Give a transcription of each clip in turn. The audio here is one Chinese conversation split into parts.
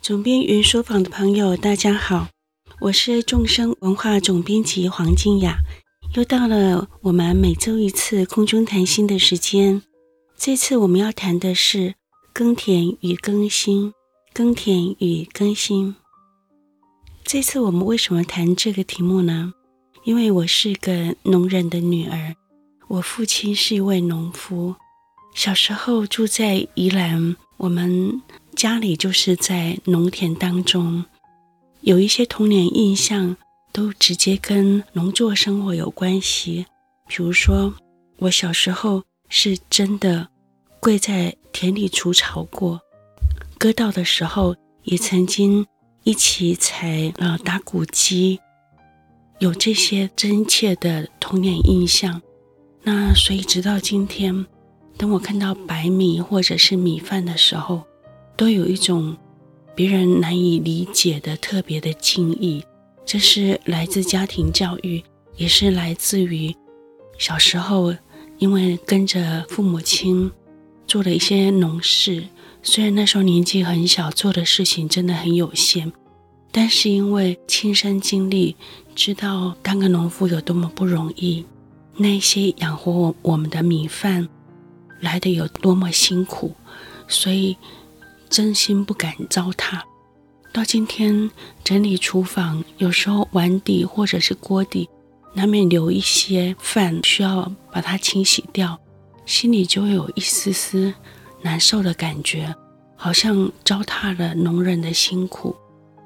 总编云书房的朋友，大家好，我是众生文化总编辑黄静雅，又到了我们每周一次空中谈心的时间。这次我们要谈的是耕田与更新，耕田与更新。这次我们为什么谈这个题目呢？因为我是个农人的女儿，我父亲是一位农夫，小时候住在宜兰，我们。家里就是在农田当中，有一些童年印象都直接跟农作生活有关系。比如说，我小时候是真的跪在田里除草过，割稻的时候也曾经一起踩呃打谷机，有这些真切的童年印象。那所以直到今天，当我看到白米或者是米饭的时候，都有一种别人难以理解的特别的敬意，这是来自家庭教育，也是来自于小时候因为跟着父母亲做了一些农事，虽然那时候年纪很小，做的事情真的很有限，但是因为亲身经历，知道当个农夫有多么不容易，那些养活我我们的米饭来得有多么辛苦，所以。真心不敢糟蹋。到今天整理厨房，有时候碗底或者是锅底难免留一些饭，需要把它清洗掉，心里就会有一丝丝难受的感觉，好像糟蹋了农人的辛苦。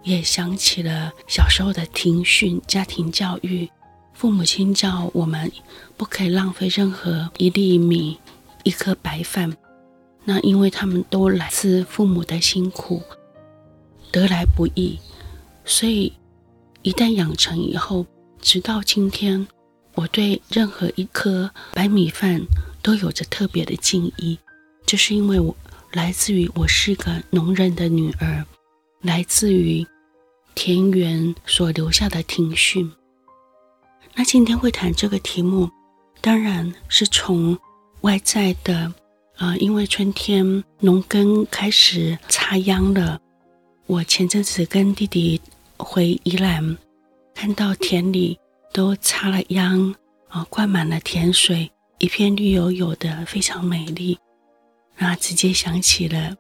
也想起了小时候的庭训、家庭教育，父母亲教我们不可以浪费任何一粒米、一颗白饭。那因为他们都来自父母的辛苦，得来不易，所以一旦养成以后，直到今天，我对任何一颗白米饭都有着特别的敬意，就是因为我来自于我是个农人的女儿，来自于田园所留下的庭训。那今天会谈这个题目，当然是从外在的。啊、呃，因为春天农耕开始插秧了，我前阵子跟弟弟回宜兰，看到田里都插了秧，啊、灌满了田水，一片绿油油的，非常美丽。那直接想起了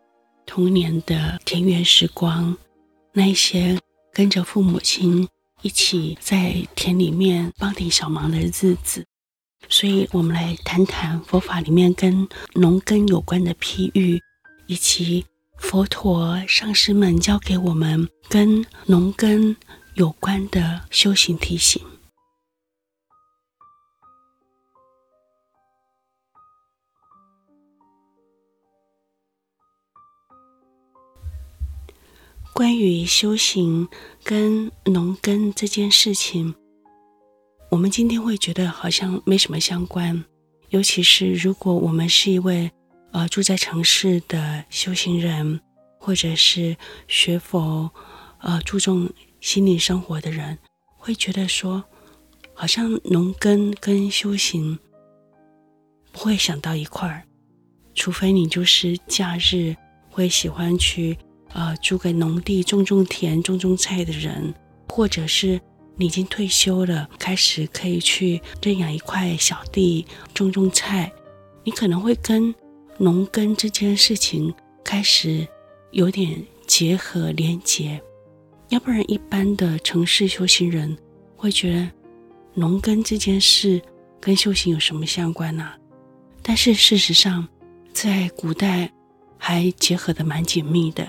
童年的田园时光，那一些跟着父母亲一起在田里面帮点小忙的日子。所以，我们来谈谈佛法里面跟农耕有关的譬喻，以及佛陀上师们教给我们跟农耕有关的修行提醒。关于修行跟农耕这件事情。我们今天会觉得好像没什么相关，尤其是如果我们是一位呃住在城市的修行人，或者是学佛呃注重心灵生活的人，会觉得说好像农耕跟修行不会想到一块儿，除非你就是假日会喜欢去呃租个农地种种田、种种菜的人，或者是。你已经退休了，开始可以去认养一块小地种种菜，你可能会跟农耕这件事情开始有点结合连结，要不然一般的城市修行人会觉得农耕这件事跟修行有什么相关呢、但是事实上，在古代还结合得蛮紧密的。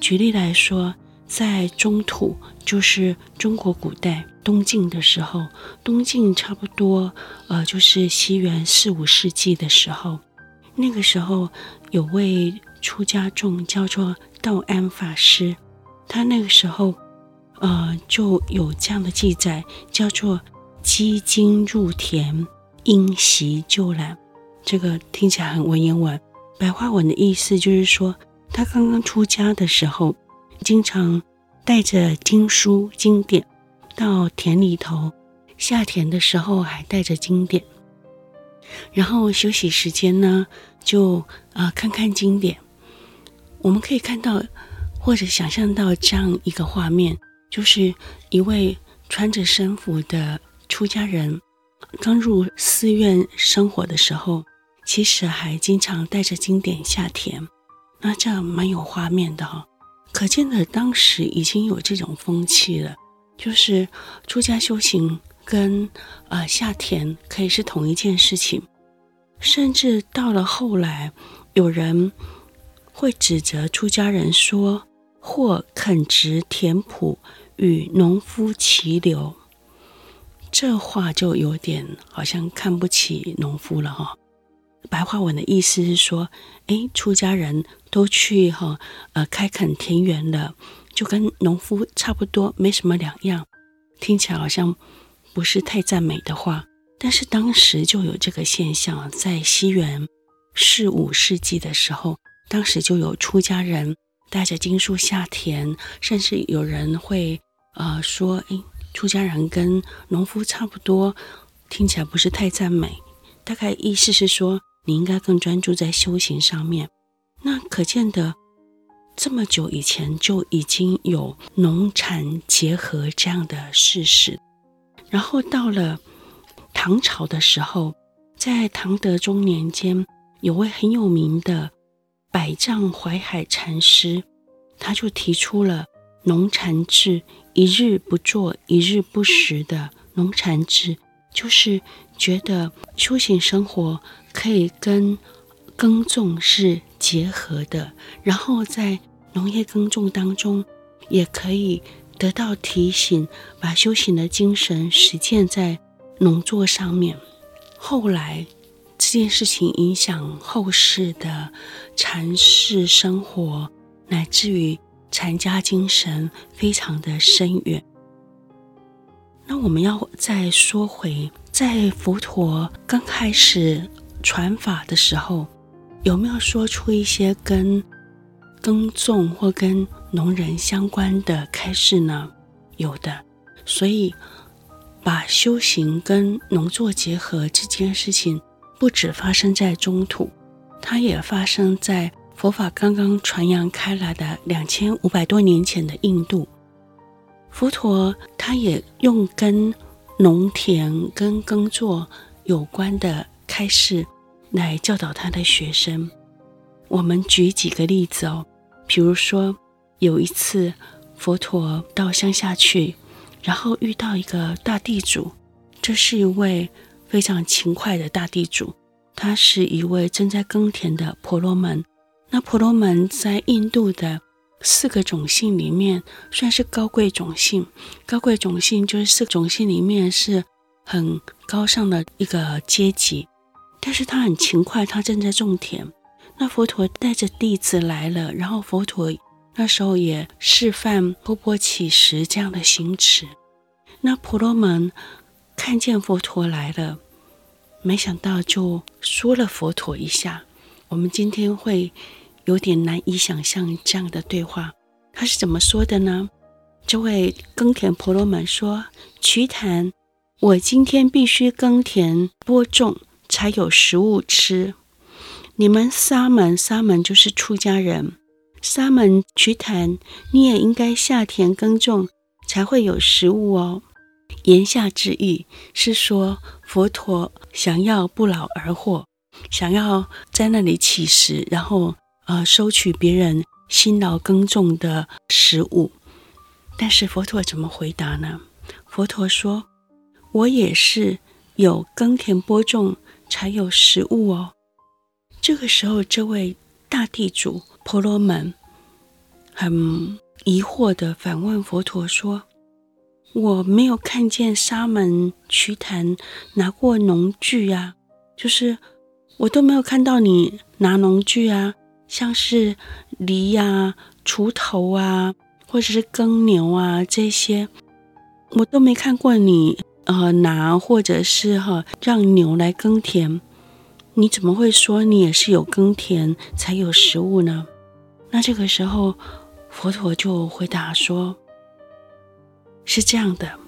举例来说。在中土，就是中国古代东晋的时候，东晋差不多，呃，就是西元四五世纪的时候，那个时候有位出家众叫做道安法师，他那个时候，呃，就有这样的记载，叫做“积金入田，因袭就览”，这个听起来很文言文，白话文的意思就是说，他刚刚出家的时候。经常带着经书经典到田里头，下田的时候还带着经典，然后休息时间呢就啊、看看经典。我们可以看到或者想象到这样一个画面，就是一位穿着僧服的出家人，刚入寺院生活的时候，其实还经常带着经典下田，那这样蛮有画面的哈。可见的当时已经有这种风气了，就是出家修行跟呃下田可以是同一件事情，甚至到了后来，有人会指责出家人说。或垦殖田圃，与农夫齐流，这话就有点好像看不起农夫了哈。白话文的意思是说，哎，出家人都去哈呃开垦田园了，就跟农夫差不多，没什么两样。听起来好像不是太赞美的话，但是当时就有这个现象，在西元四五世纪的时候，当时就有出家人。带着经书下田，甚至有人会呃说：“诶，出家人跟农夫差不多，听起来不是太赞美。”大概意思是说，你应该更专注在修行上面。那可见的这么久以前就已经有农禅结合这样的事实。然后到了唐朝的时候，在唐德宗年间，有位很有名的。百丈怀海禅师，他就提出了农禅制，一日不做，一日不食的农禅制，就是觉得修行生活可以跟耕种是结合的，然后在农业耕种当中也可以得到提醒，把修行的精神实践在农作上面。后来。这件事情影响后世的禅寺生活，乃至于禅家精神，非常的深远。那我们要再说回，在佛陀刚开始传法的时候，有没有说出一些跟耕种或跟农人相关的开示呢？有的。所以，把修行跟农作结合这件事情。不止发生在中土，它也发生在佛法刚刚传扬开来的两千五百多年前的印度。佛陀他也用跟农田、跟耕作有关的开示来教导他的学生。我们举几个例子哦，比如说有一次佛陀到乡下去，然后遇到一个大地主，这是一位。非常勤快的大地主，他是一位正在耕田的婆罗门。那婆罗门在印度的四个种姓里面算是高贵种姓。高贵种姓就是四个种姓里面是很高尚的一个阶级。但是他很勤快，他正在种田。那佛陀带着弟子来了，然后佛陀那时候也示范波波起时这样的行持。那婆罗门看见佛陀来了。没想到就说了佛陀一下，我们今天会有点难以想象这样的对话。他是怎么说的呢？这位耕田婆罗门说：“瞿昙，我今天必须耕田播种，才有食物吃。你们沙门，沙门就是出家人，沙门瞿昙，你也应该下田耕种，才会有食物哦。”言下之意是说。佛陀想要不劳而获，想要在那里乞食，然后呃收取别人辛劳耕种的食物。但是佛陀怎么回答呢？佛陀说：“我也是有耕田播种才有食物哦。”这个时候，这位大地主婆罗门很疑惑地反问佛陀说。我没有看见沙门瞿昙拿过农具啊，就是我都没有看到你拿农具啊，像是犁呀、锄头啊，或者是耕牛啊这些，我都没看过你呃拿，或者是哈、让牛来耕田。你怎么会说你也是有耕田才有食物呢？那这个时候，佛陀就回答说。是这样的，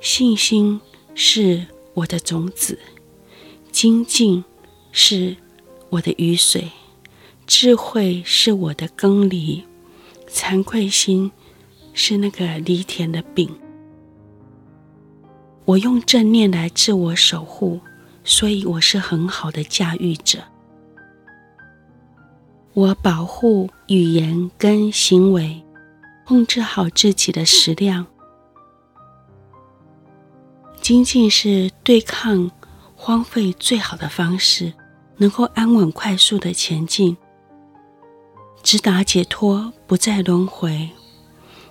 信心是我的种子，精进是我的雨水，智慧是我的耕犁，惭愧心是那个犁田的丙。我用正念来自我守护，所以我是很好的驾驭者。我保护语言跟行为，控制好自己的食量。精进是对抗荒废最好的方式，能够安稳快速的前进，直达解脱，不再轮回，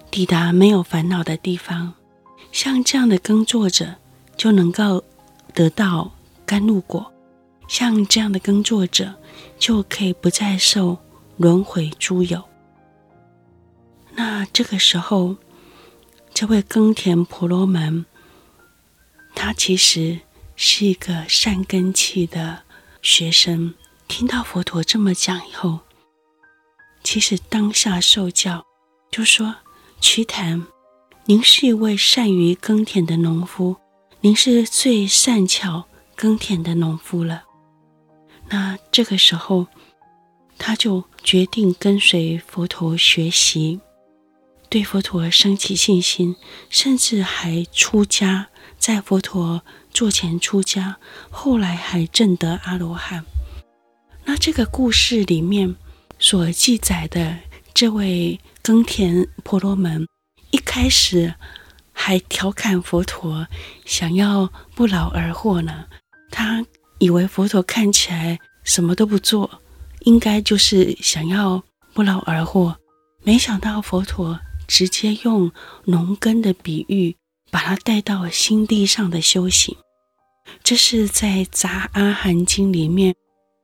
抵达没有烦恼的地方。像这样的耕作者，就能够得到甘露果；像这样的耕作者，就可以不再受轮回诸有。那这个时候，这位耕田婆罗门，他其实是一个善根器的学生。听到佛陀这么讲以后，其实当下受教，就说：“瞿昙。”您是一位善于耕田的农夫，您是最善巧耕田的农夫了。那这个时候，他就决定跟随佛陀学习，对佛陀升起信心，甚至还出家，在佛陀座前出家，后来还证得阿罗汉。那这个故事里面所记载的这位耕田婆罗门。一开始还调侃佛陀想要不劳而获呢，他以为佛陀看起来什么都不做，应该就是想要不劳而获。没想到佛陀直接用农耕的比喻，把他带到心地上的修行。这是在《杂阿含经》里面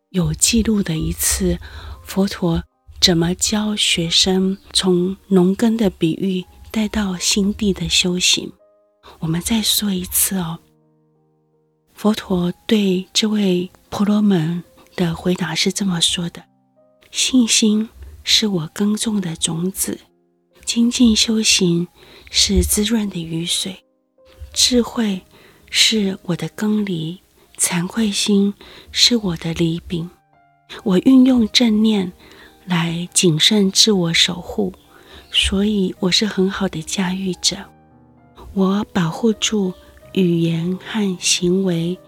有记录的一次佛陀怎么教学生从农耕的比喻。带到心地的修行，我们再说一次哦。佛陀对这位婆罗门的回答是这么说的：信心是我耕种的种子，精进修行是滋润的雨水，智慧是我的耕犁，惭愧心是我的犁柄。我运用正念来谨慎自我守护。所以我是很好的驾驭者，我保护住语言和行为，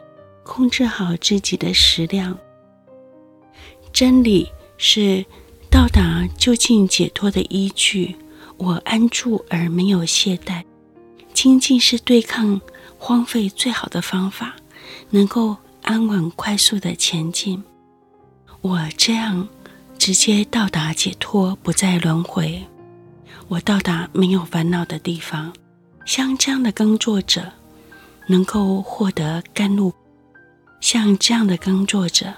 控制好自己的食量。真理是到达究竟解脱的依据，我安住而没有懈怠。精进是对抗荒废最好的方法，能够安稳快速的前进。我这样直接到达解脱，不再轮回。我到达没有烦恼的地方，像这样的耕作者能够获得甘露，像这样的耕作者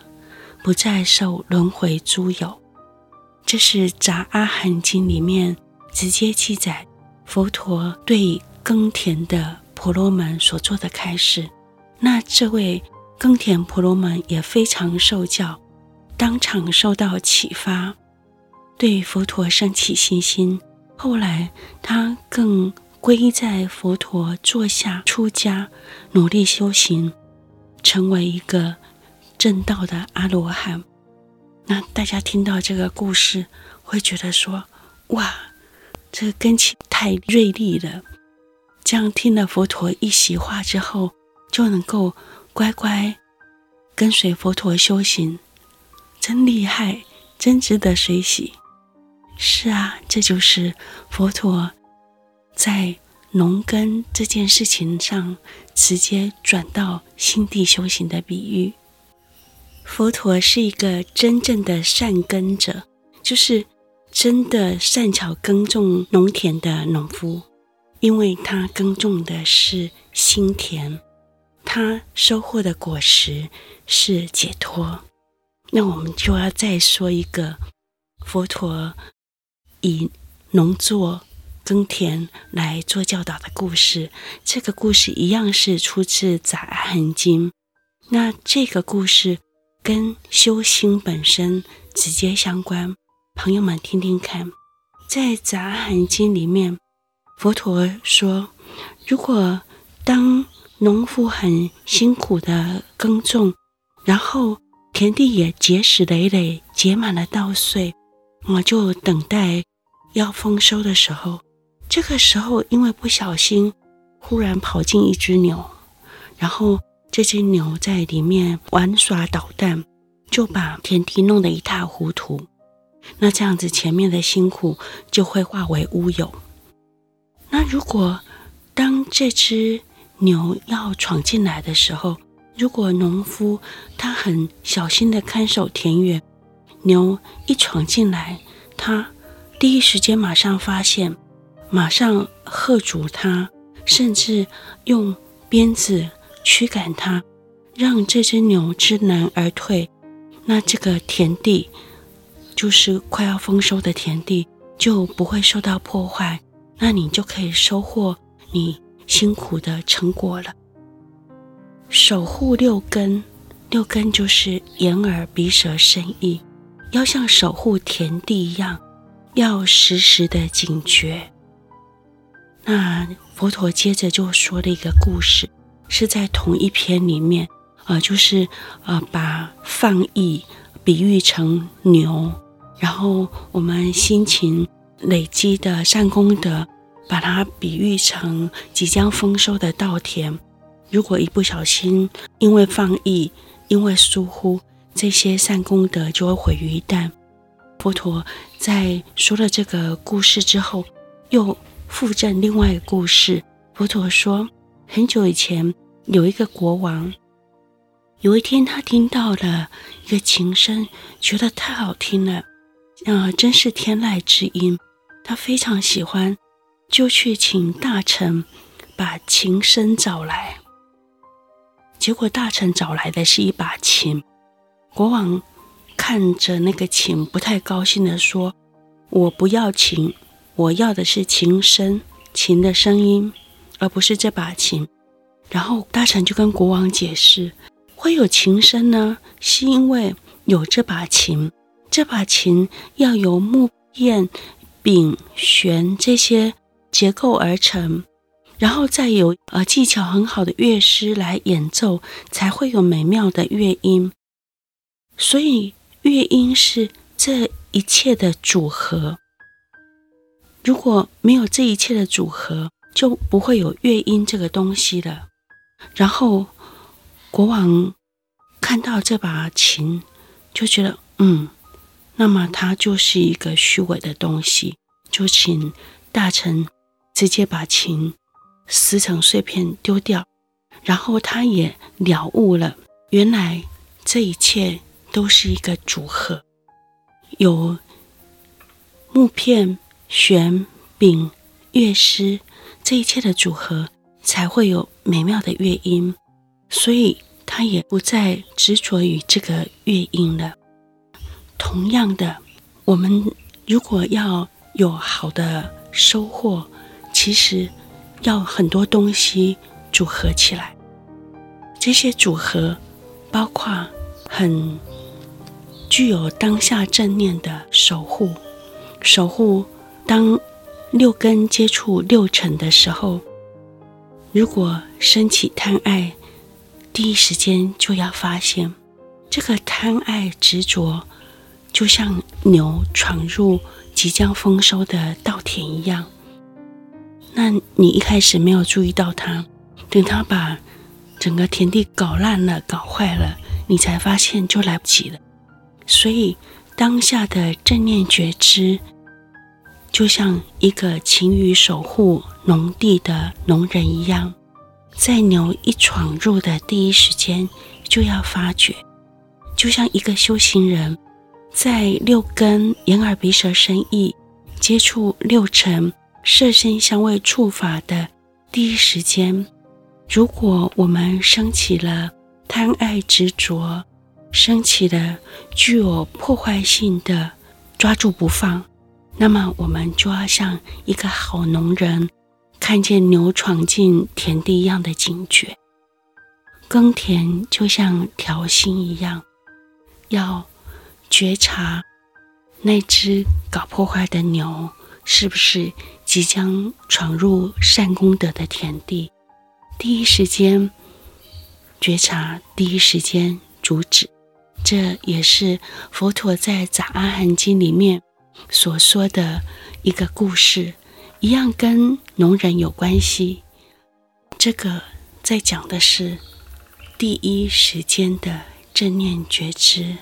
不再受轮回诸有。这是《杂阿含经》里面直接记载佛陀对耕田的婆罗门所做的开示。那这位耕田婆罗门也非常受教，当场受到启发，对佛陀升起信心。后来，他更皈依在佛陀座下出家，努力修行，成为一个正道的阿罗汉。那大家听到这个故事，会觉得说：“哇，这个根器太锐利了！这样听了佛陀一席话之后，就能够乖乖跟随佛陀修行，真厉害，真值得随喜。”是啊，这就是佛陀在农耕这件事情上直接转到心地修行的比喻。佛陀是一个真正的善耕者，就是真的善巧耕种农田的农夫，因为他耕种的是心田，他收获的果实是解脱。那我们就要再说一个佛陀。以农作耕田来做教导的故事，这个故事一样是出自《杂阿含经》。那这个故事跟修心本身直接相关，朋友们听听看。在《杂阿含经》里面，佛陀说，如果当农夫很辛苦的耕种，然后田地也结实累累，结满了稻穗，我就等待。要丰收的时候，这个时候因为不小心，忽然跑进一只牛，然后这只牛在里面玩耍捣蛋，就把田地弄得一塌糊涂。那这样子，前面的辛苦就会化为乌有。那如果当这只牛要闯进来的时候，如果农夫他很小心的看守田园，牛一闯进来，他第一时间马上发现，马上喝阻他，甚至用鞭子驱赶他，让这只牛知难而退。那这个田地。就是快要丰收的田地就不会受到破坏，那你就可以收获你辛苦的成果了。守护六根，六根就是眼耳鼻舌身意，要像守护田地一样，要时时的警觉。那佛陀接着就说了一个故事，是在同一篇里面，呃，就是呃把放逸比喻成牛。然后我们辛勤累积的善功德，把它比喻成即将丰收的稻田。如果一不小心，因为放逸，因为疏忽，这些善功德就会毁于一旦。佛陀在说了这个故事之后，又附赠另外一个故事。佛陀说，很久以前有一个国王，有一天他听到了一个琴声，觉得太好听了。啊，真是天籁之音，他非常喜欢，就去请大臣把琴声找来。结果大臣找来的是一把琴，国王看着那个琴，不太高兴地说：“我不要琴，我要的是琴声，琴的声音，而不是这把琴。”然后大臣就跟国王解释：“会有琴声呢，是因为有这把琴。”这把琴要由木片、柄、弦这些结构而成，然后再由呃技巧很好的乐师来演奏，才会有美妙的乐音。所以乐音是这一切的组合。如果没有这一切的组合，就不会有乐音这个东西了。然后国王看到这把琴，就觉得嗯。那么它就是一个虚伪的东西，就请大臣直接把琴撕成碎片丢掉。然后他也了悟了，原来这一切都是一个组合，有木片、弦、柄、乐师这一切的组合，才会有美妙的乐音。所以他也不再执着于这个乐音了。同样的，我们如果要有好的收获，其实要很多东西组合起来。这些组合包括很具有当下正念的守护，守护当六根接触六尘的时候，如果升起贪爱，第一时间就要发现这个贪爱执着。就像牛闯入即将丰收的稻田一样，那你一开始没有注意到它，等它把整个田地搞烂了、搞坏了，你才发现就来不及了。所以当下的正念觉知，就像一个勤于守护农地的农人一样，在牛一闯入的第一时间就要发觉，就像一个修行人。在六根眼耳鼻舌身意接触六尘色声香味触法的第一时间，如果我们升起了贪爱执着，升起了具有破坏性的抓住不放，那么我们就要像一个好农人看见牛闯进田地一样的警觉。耕田就像调心一样，要。觉察那只搞破坏的牛是不是即将闯入善功德的田地？第一时间觉察，第一时间阻止。这也是佛陀在《杂阿含经》里面所说的一个故事，一样跟农人有关系。这个在讲的是第一时间的正念觉知，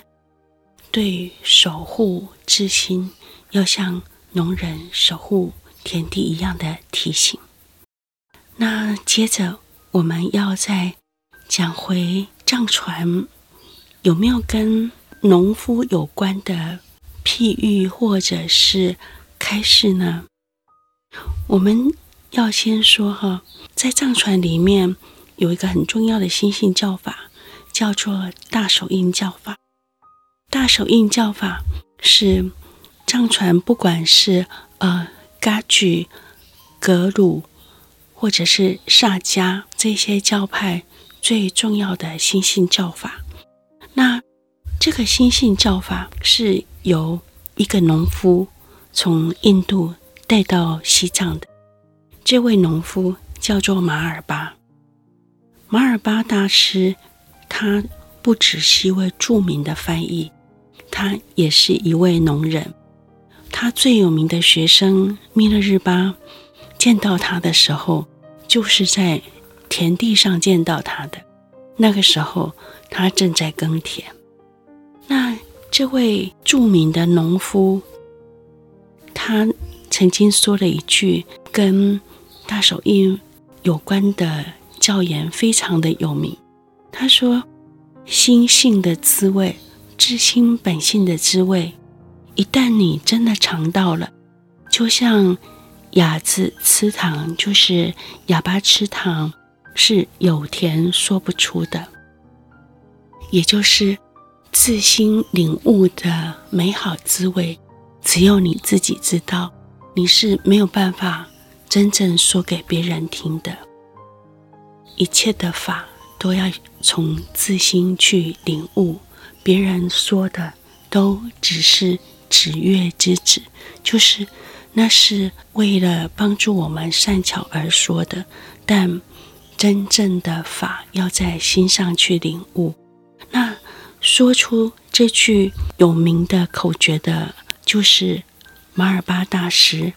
对守护之心，要像农人守护田地一样的提醒。那接着我们要再讲回藏传，有没有跟农夫有关的譬喻或者是开示呢？我们要先说哈，在藏传里面有一个很重要的心性教法，叫做大手印教法。大手印教法是藏传不管是呃噶举、格鲁或者是萨迦这些教派最重要的心性教法。那这个心性教法是由一个农夫从印度带到西藏的。这位农夫叫做马尔巴。马尔巴大师，他不只是一位著名的翻译，他也是一位农人。他最有名的学生密勒日巴见到他的时候，就是在田地上见到他的。那个时候，他正在耕田。那这位著名的农夫，他曾经说了一句跟大手印有关的教言，非常的有名。他说：“心性的滋味，知心本性的滋味，一旦你真的尝到了，就像哑子吃糖，就是哑巴吃糖，是有甜说不出的，也就是。”自心领悟的美好滋味，只有你自己知道，你是没有办法真正说给别人听的。一切的法都要从自心去领悟，别人说的都只是指月之指，就是那是为了帮助我们善巧而说的，但真正的法要在心上去领悟。那。说出这句有名的口诀的，就是马尔巴大师，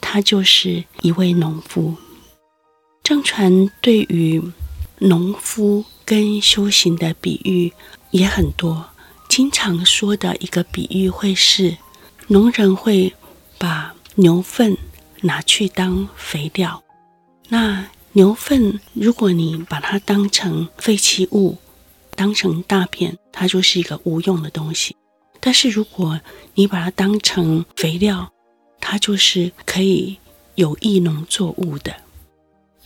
他就是一位农夫。藏传对于农夫跟修行的比喻也很多，经常说的一个比喻会是，农人会把牛粪拿去当肥料。那牛粪，如果你把它当成废弃物，当成大便，它就是一个无用的东西；但是如果你把它当成肥料，它就是可以有益农作物的。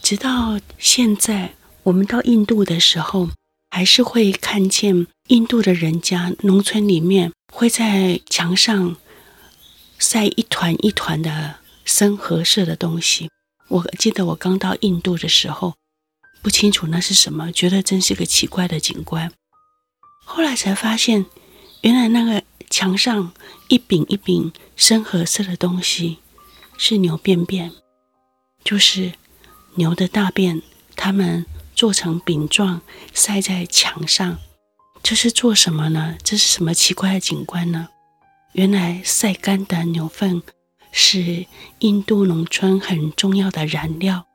直到现在，我们到印度的时候，还是会看见印度的人家农村里面会在墙上晒一团一团的深褐色的东西。我记得我刚到印度的时候。不清楚那是什么，觉得真是个奇怪的景观。后来才发现，原来那个墙上一饼一饼深褐色的东西是牛便便，就是牛的大便，它们做成饼状晒在墙上。这是做什么呢？这是什么奇怪的景观呢？原来晒干的牛粪是印度农村很重要的燃料，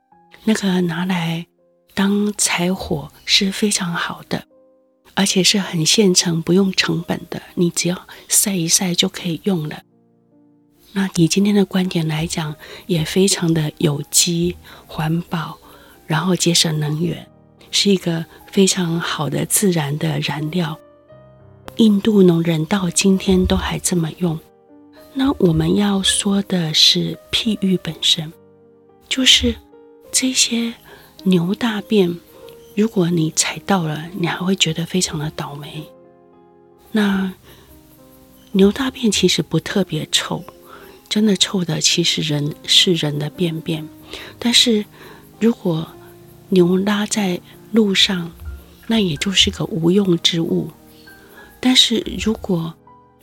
那个拿来。当柴火是非常好的，而且是很现成、不用成本的，你只要晒一晒就可以用了。那你今天的观点来讲，也非常的有机、环保，然后节省能源，是一个非常好的自然的燃料。印度农人到今天都还这么用。那我们要说的是譬喻本身，就是这些。牛大便，如果你踩到了，你还会觉得非常的倒霉。那牛大便其实不特别臭，真的臭的其实人是人的便便。但是如果牛拉在路上，那也就是个无用之物。但是如果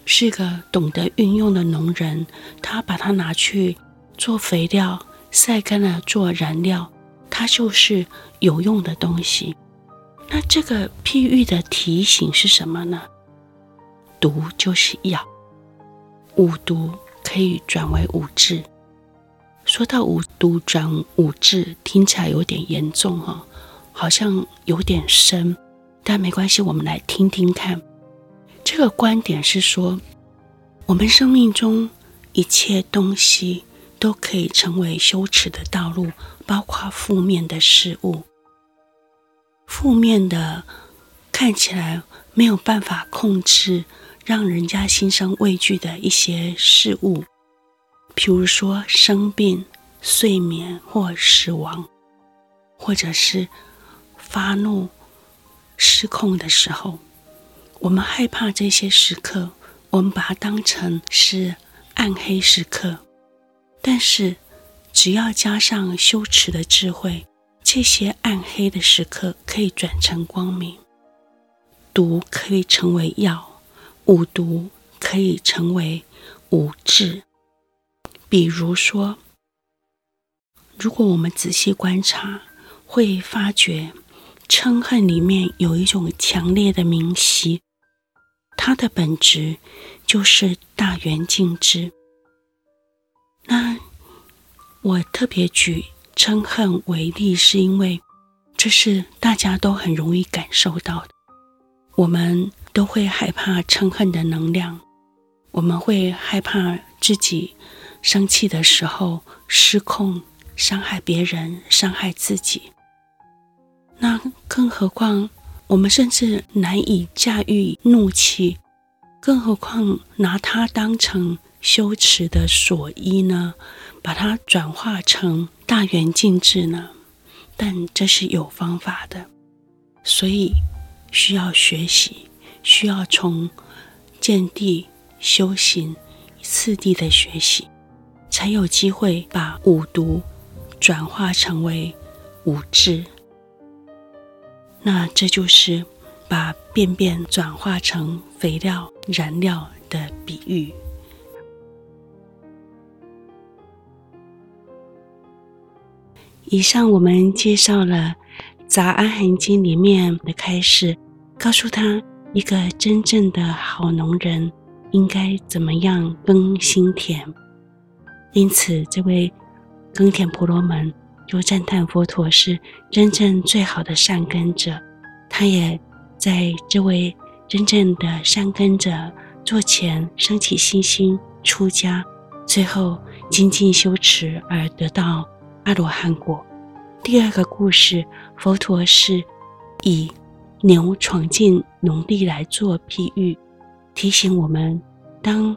是个懂得运用的农人，他把它拿去做肥料，晒干了做燃料。它就是有用的东西。那这个譬喻的提醒是什么呢？毒就是药，五毒可以转为五智。说到五毒转五智，听起来有点严重哈，好像有点深，但没关系，我们来听听看。这个观点是说，我们生命中一切东西都可以成为修持的道路，包括负面的事物，负面的看起来没有办法控制，让人家心生畏惧的一些事物，譬如说生病、睡眠或死亡，或者是发怒、失控的时候。我们害怕这些时刻，我们把它当成是暗黑时刻。但是，只要加上修持的智慧，这些暗黑的时刻可以转成光明，毒可以成为药，五毒可以成为五智。比如说，如果我们仔细观察，会发觉嗔恨里面有一种强烈的明晰。它的本质就是大圆镜智。我特别举嗔恨为例，是因为这是大家都很容易感受到的。我们都会害怕嗔恨的能量，我们会害怕自己生气的时候失控，伤害别人，伤害自己。那更何况。我们甚至难以驾驭怒气，更何况拿它当成修持的所依呢？把它转化成大圆镜智呢？但这是有方法的，所以需要学习，需要从见地修行次第的学习，才有机会把五毒转化成为五智。那这就是把便便转化成肥料燃料的比喻。以上我们介绍了《杂阿含经》里面的开示，告诉他一个真正的好农人应该怎么样耕新田。因此，这位耕田婆罗门。就赞叹佛陀是真正最好的善根者，他也在这位真正的善根者座前升起信心，出家，最后精进修持而得到阿罗汉果。第二个故事，佛陀是以牛闯进农地来做譬喻，提醒我们，当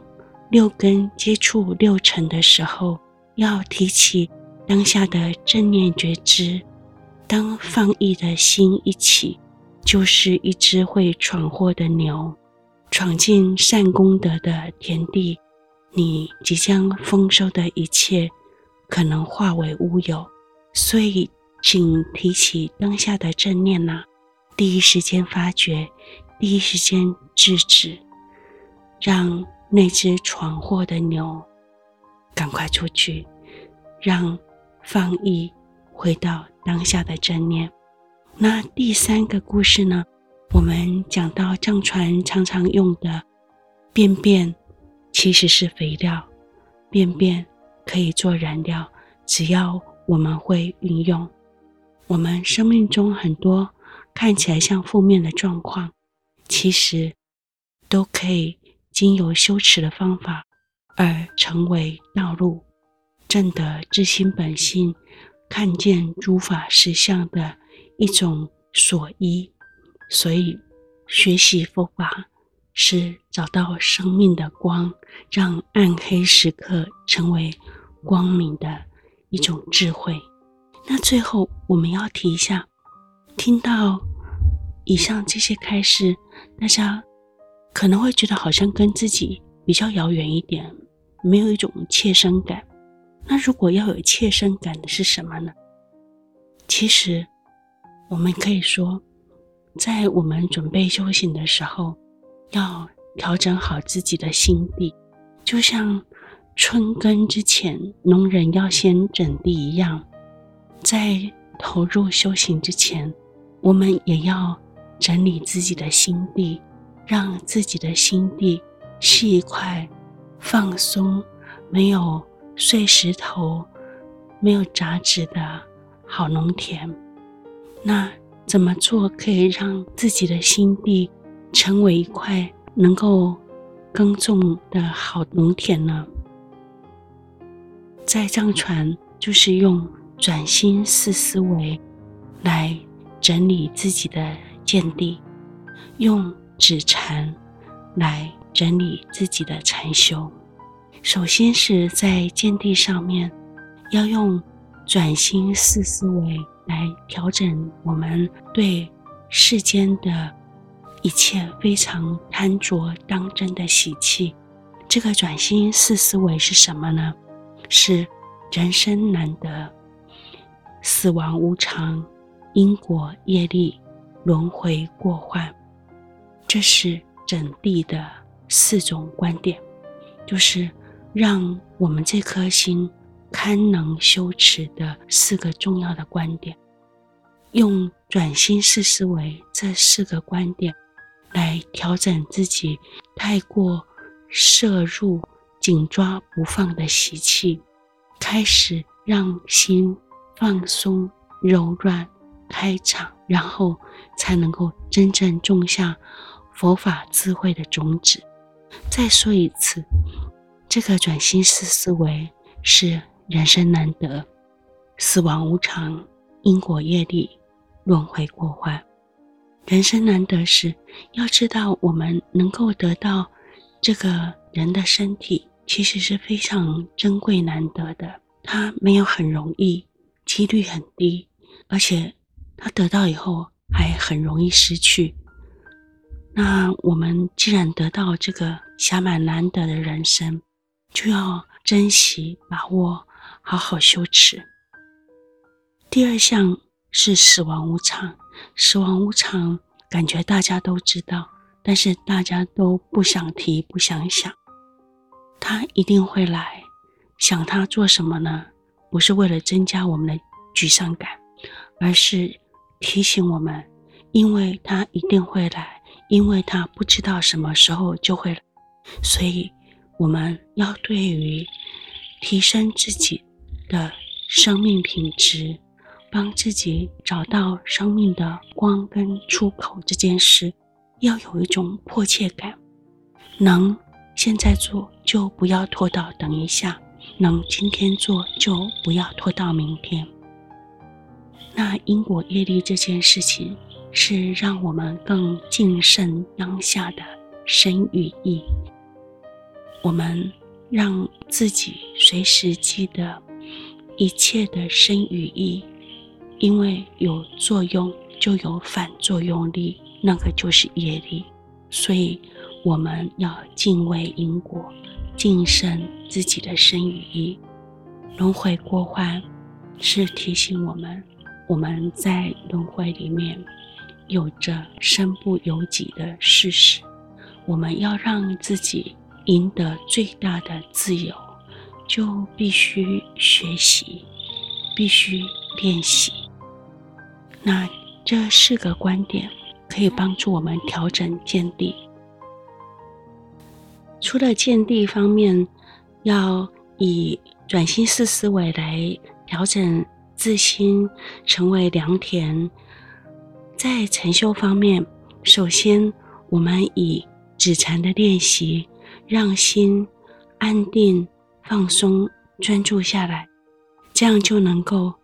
六根接触六尘的时候，要提起。当下的正念觉知，当放逸的心一起，就是一只会闯祸的牛，闯进善功德的田地，你即将丰收的一切可能化为乌有。所以，请提起当下的正念呢、第一时间发觉，第一时间制止，让那只闯祸的牛赶快出去，让。放逸，回到当下的正念。那第三个故事呢？我们讲到藏传常常用的便便，其实是肥料。便便可以做燃料，只要我们会运用。我们生命中很多看起来像负面的状况，其实都可以经由修持的方法而成为道路。证得自心本性，看见诸法实相的一种所依，所以学习佛法是找到生命的光，让暗黑时刻成为光明的一种智慧。那最后我们要提一下，听到以上这些开示，大家可能会觉得好像跟自己比较遥远一点，没有一种切身感。那如果要有切身感的是什么呢？其实，我们可以说，在我们准备修行的时候，要调整好自己的心地，就像春耕之前，农人要先整地一样，在投入修行之前，我们也要整理自己的心地，让自己的心地是一块放松。没有碎石头、没有杂质的好农田。那怎么做可以让自己的心地成为一块能够耕种的好农田呢？在藏传，就是用转心四思维来整理自己的见地，用止禅来整理自己的禅修。首先是在见地上面，要用转心四思维来调整我们对世间的一切非常贪着当真的习气。这个转心四思维是什么呢？是人生难得，死亡无常，因果业力，轮回过患。这是整地的四种观点，就是。让我们这颗心堪能修持的四个重要的观点，用转心四思维这四个观点来调整自己太过摄入、紧抓不放的习气，开始让心放松、柔软、开敞，然后才能够真正种下佛法智慧的种子。再说一次。这个转心式思维是人生难得，死亡无常，因果业力，轮回过患。人生难得时，要知道我们能够得到这个人的身体，其实是非常珍贵难得的。它没有很容易，几率很低，而且他得到以后还很容易失去。那我们既然得到这个暇满难得的人生，就要珍惜把握，好好修持。第二项是死亡无常，死亡无常，感觉大家都知道，但是大家都不想提，不想想。他一定会来，想他做什么呢？不是为了增加我们的沮丧感，而是提醒我们，因为他一定会来，因为他不知道什么时候就会来，所以。我们要对于提升自己的生命品质，帮自己找到生命的光跟出口这件事，要有一种迫切感。能现在做就不要拖到等一下，能今天做就不要拖到明天。那因果业力这件事情，是让我们更谨慎当下的身与意。我们让自己随时记得一切的身与意，因为有作用就有反作用力，那个就是业力。所以我们要敬畏因果，谨慎自己的身与意。轮回过患是提醒我们，我们在轮回里面有着身不由己的事实，我们要让自己。赢得最大的自由，就必须学习，必须练习。那这四个观点可以帮助我们调整见地。除了见地方面，要以转心四思维来调整自心，成为良田。在禅修方面，首先我们以止禅的练习。让心安定、放松、专注下来，这样就能够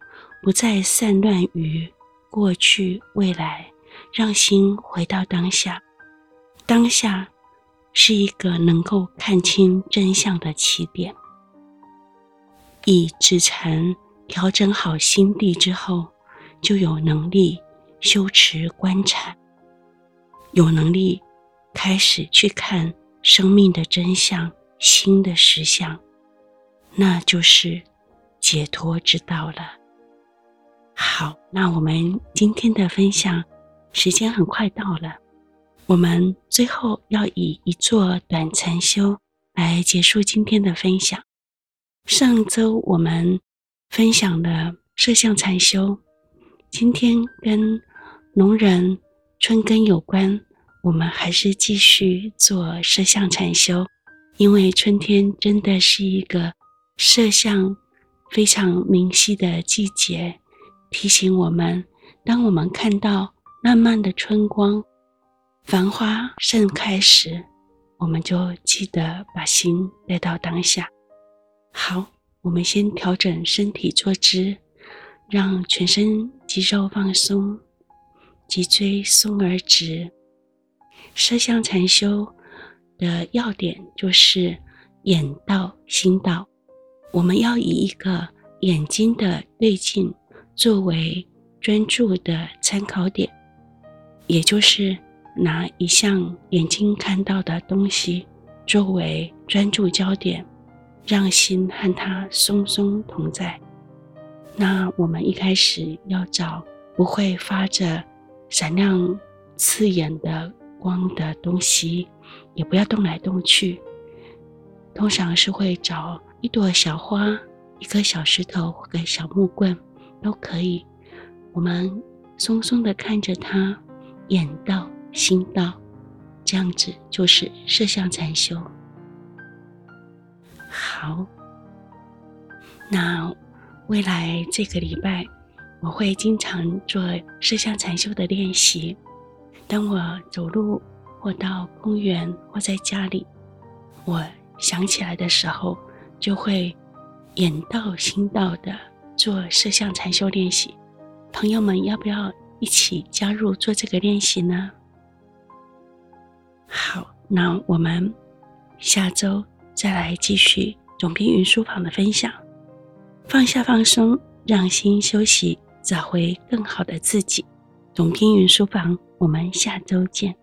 不再散乱于过去、未来，让心回到当下。当下是一个能够看清真相的起点。以止禅调整好心地之后，就有能力修持观禅，有能力开始去看。生命的真相，心的实相，那就是解脱之道了。好，那我们今天的分享时间很快到了，我们最后要以一座短禅修来结束今天的分享。上周我们分享了摄相禅修，今天跟农人春耕有关。我们还是继续做摄相禅修，因为春天真的是一个色相非常明晰的季节，提醒我们：当我们看到漫漫的春光、繁花盛开时，我们就记得把心带到当下。好，我们先调整身体坐姿，让全身肌肉放松，脊椎松而直。色相禅修的要点就是眼到心到，我们要以一个眼睛的对镜作为专注的参考点，也就是拿一项眼睛看到的东西作为专注焦点，让心和它松松同在。那我们一开始要找不会发着闪亮刺眼的光的东西，也不要动来动去。通常是会找一朵小花、一颗小石头或个小木棍都可以。我们松松的看着它，眼到心到，这样子就是色相禅修。好，那未来这个礼拜我会经常做色相禅修的练习。当我走路或到公园或在家里，我想起来的时候，就会眼到心到的做色相禅修练习。朋友们，要不要一起加入做这个练习呢？好，那我们下周再来继续总编云书房的分享。放下放松，让心休息，找回更好的自己。总编云书房。我们下周见。